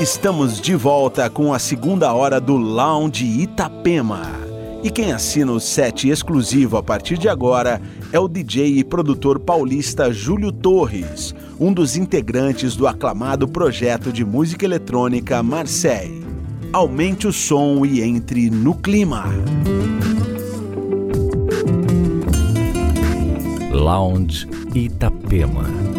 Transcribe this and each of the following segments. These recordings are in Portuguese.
Estamos de volta com a segunda hora do Lounge Itapema. E quem assina o set exclusivo a partir de agora é o DJ e produtor paulista Júlio Torres, um dos integrantes do aclamado projeto de música eletrônica Marseille. Aumente o som e entre no clima. Lounge Itapema.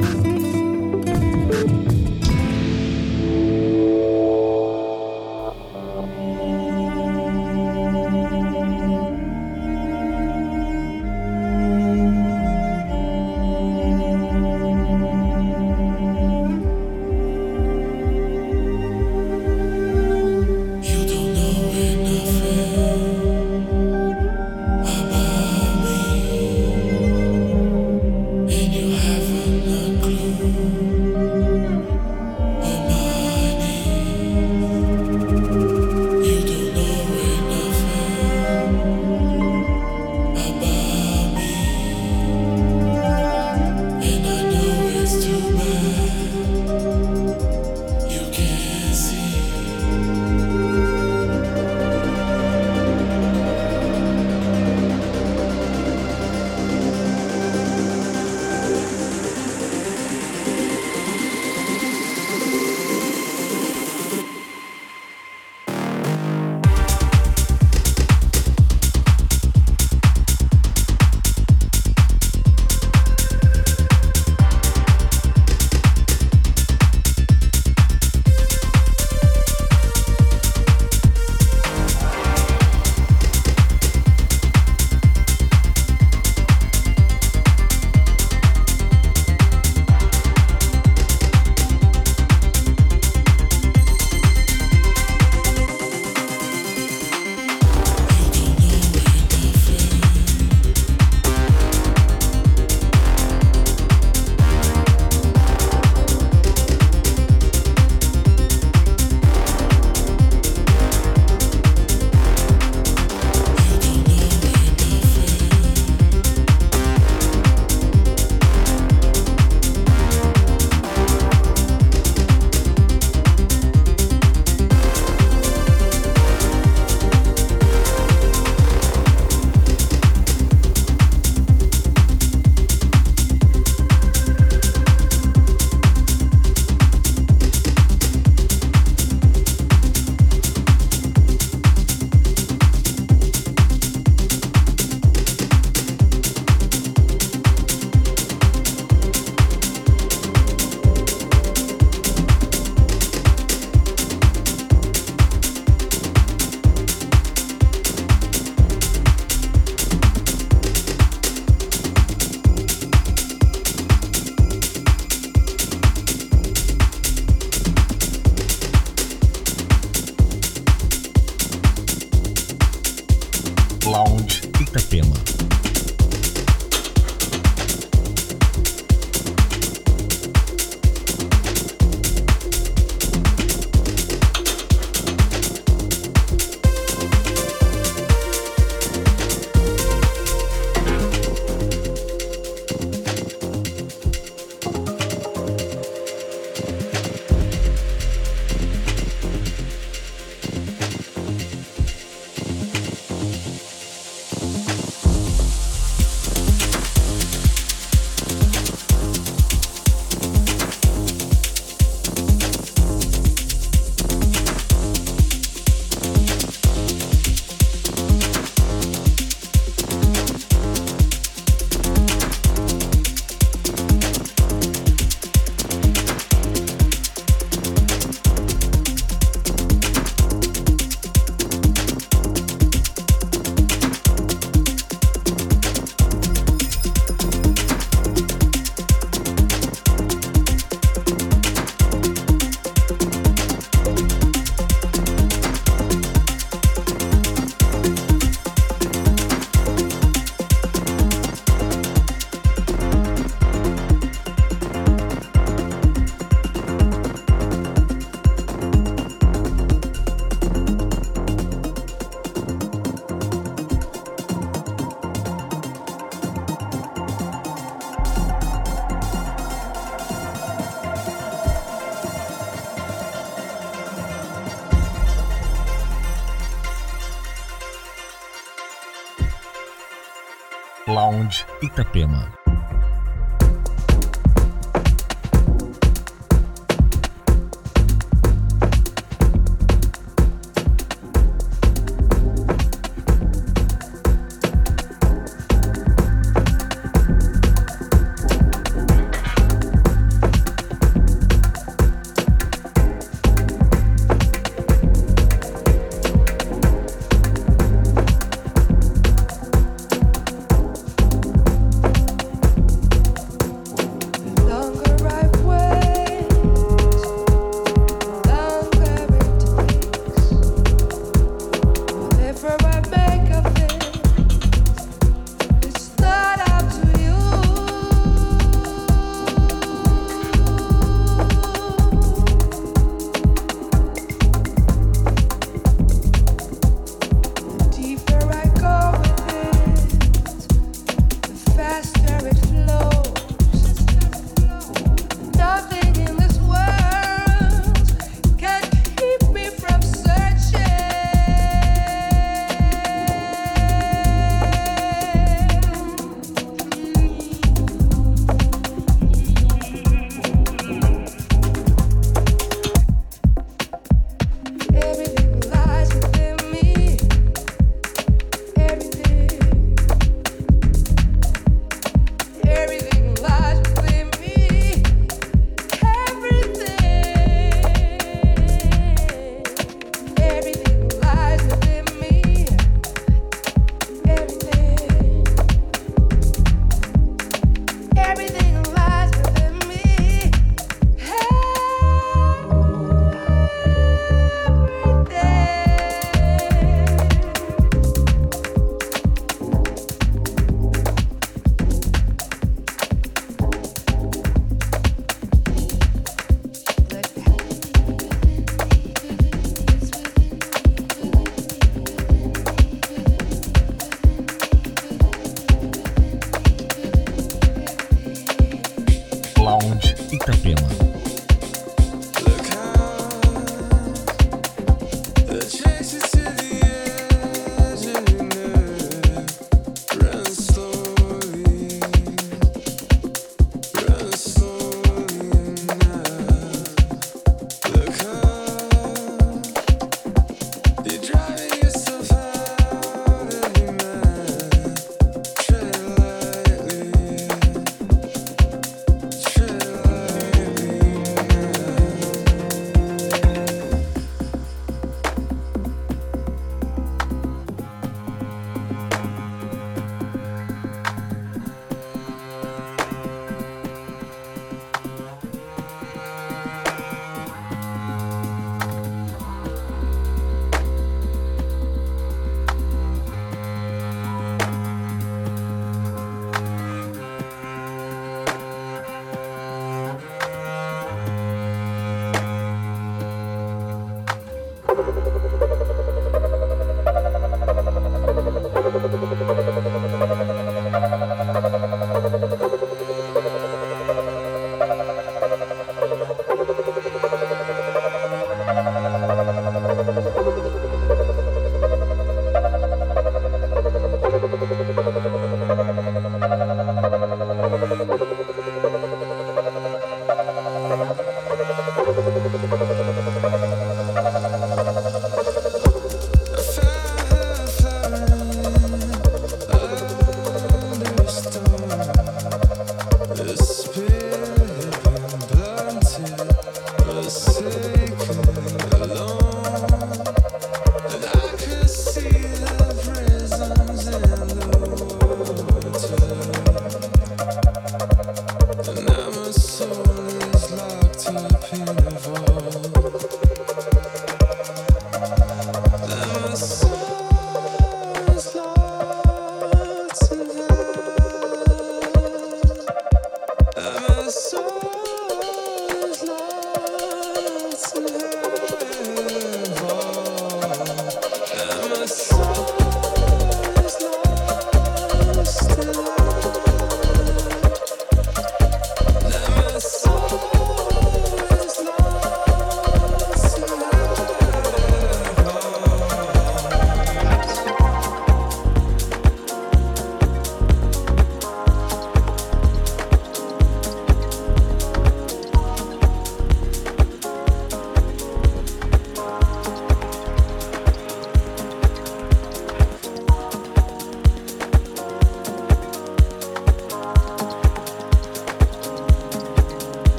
Itapema.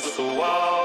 to the wall.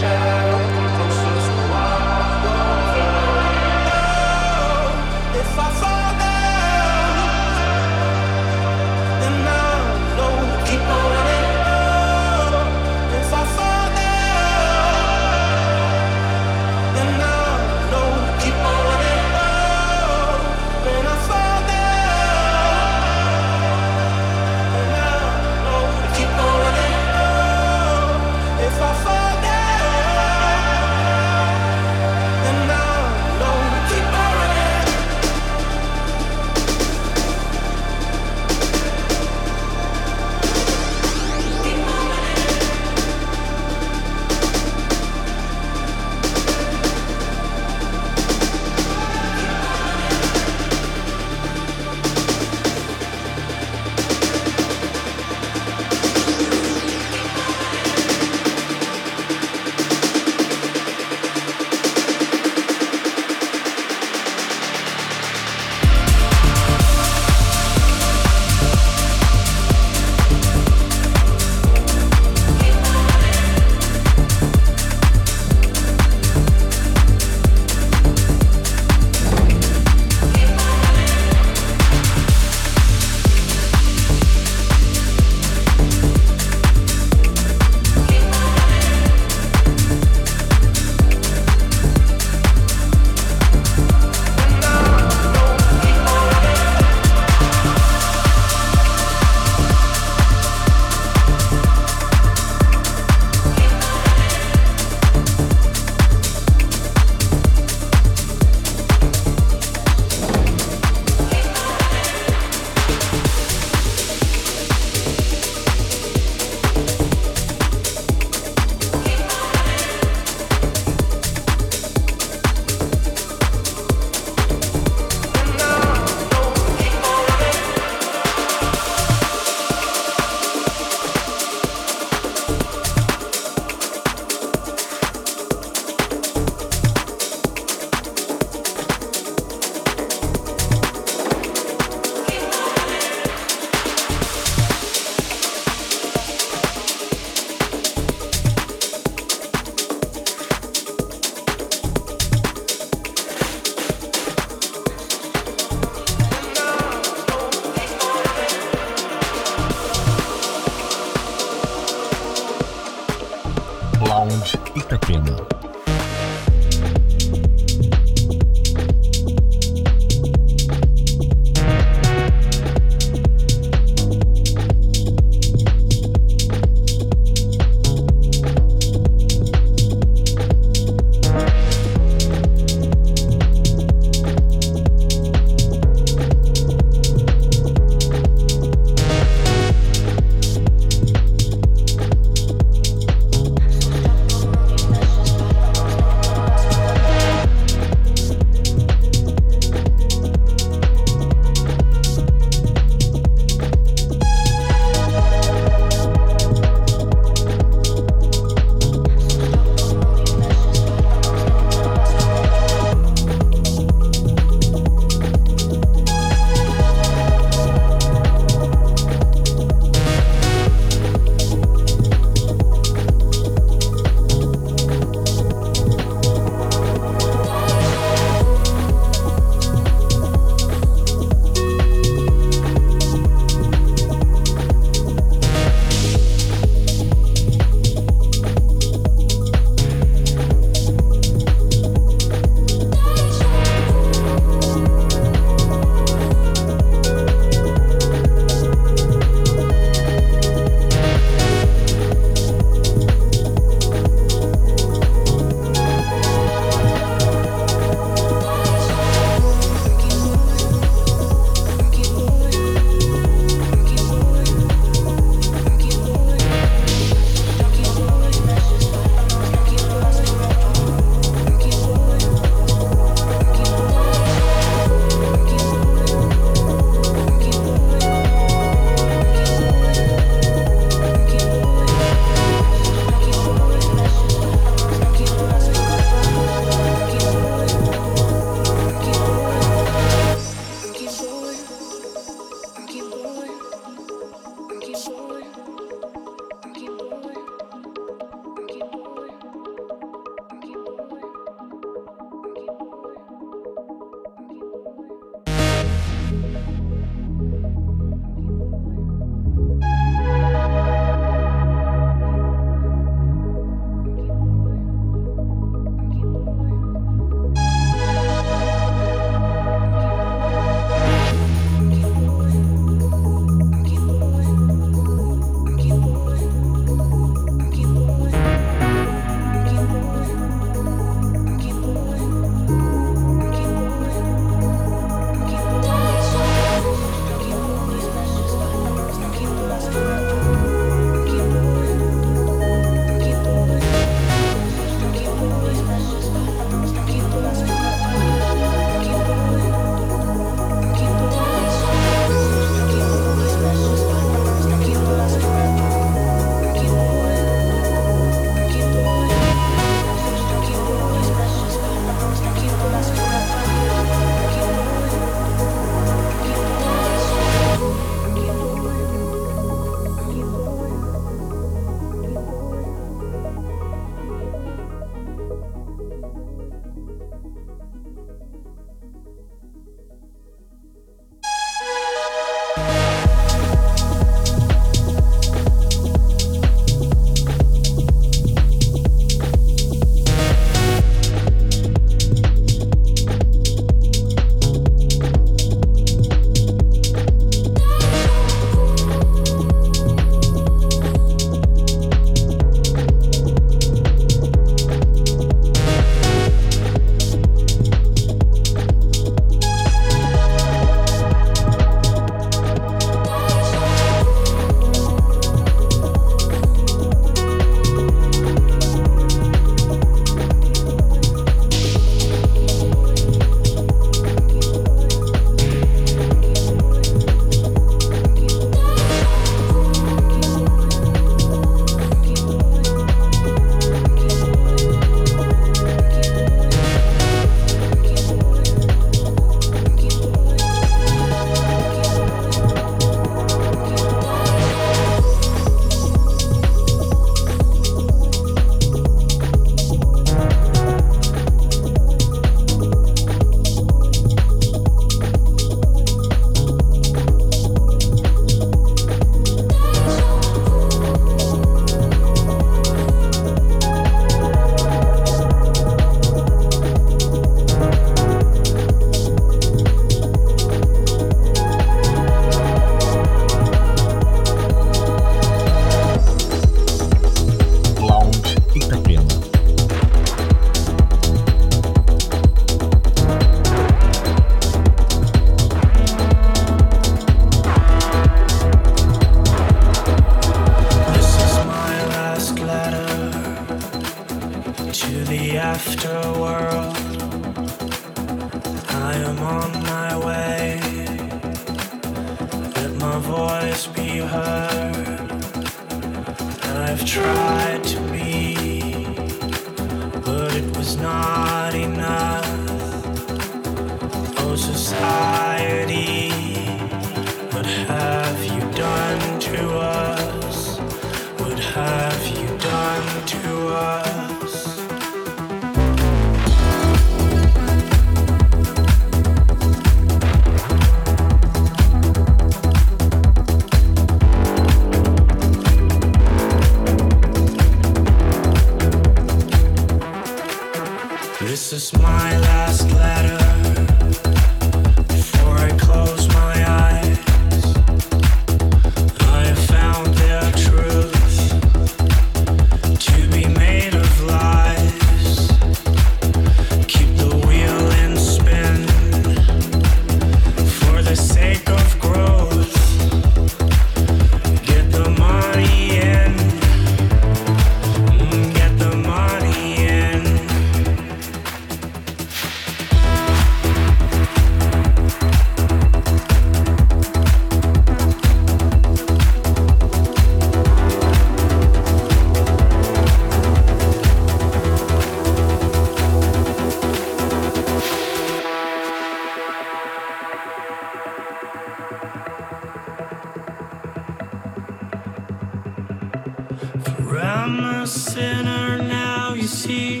For I'm a sinner now, you see.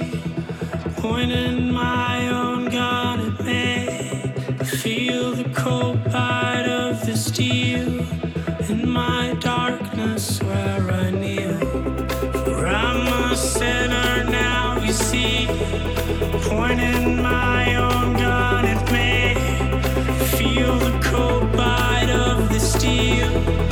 Pointing my own gun at me. I feel the cold bite of the steel in my darkness where I kneel. For I'm a sinner now, you see. Pointing my own gun at me. I feel the cold bite of the steel.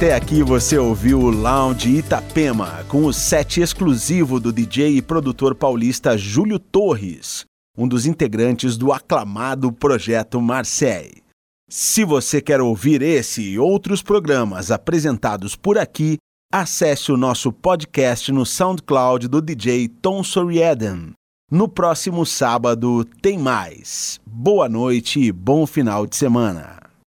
Até aqui você ouviu o Lounge Itapema, com o set exclusivo do DJ e produtor paulista Júlio Torres, um dos integrantes do aclamado Projeto Marseille. Se você quer ouvir esse e outros programas apresentados por aqui, acesse o nosso podcast no SoundCloud do DJ Tom Sorieden. No próximo sábado tem mais. Boa noite e bom final de semana.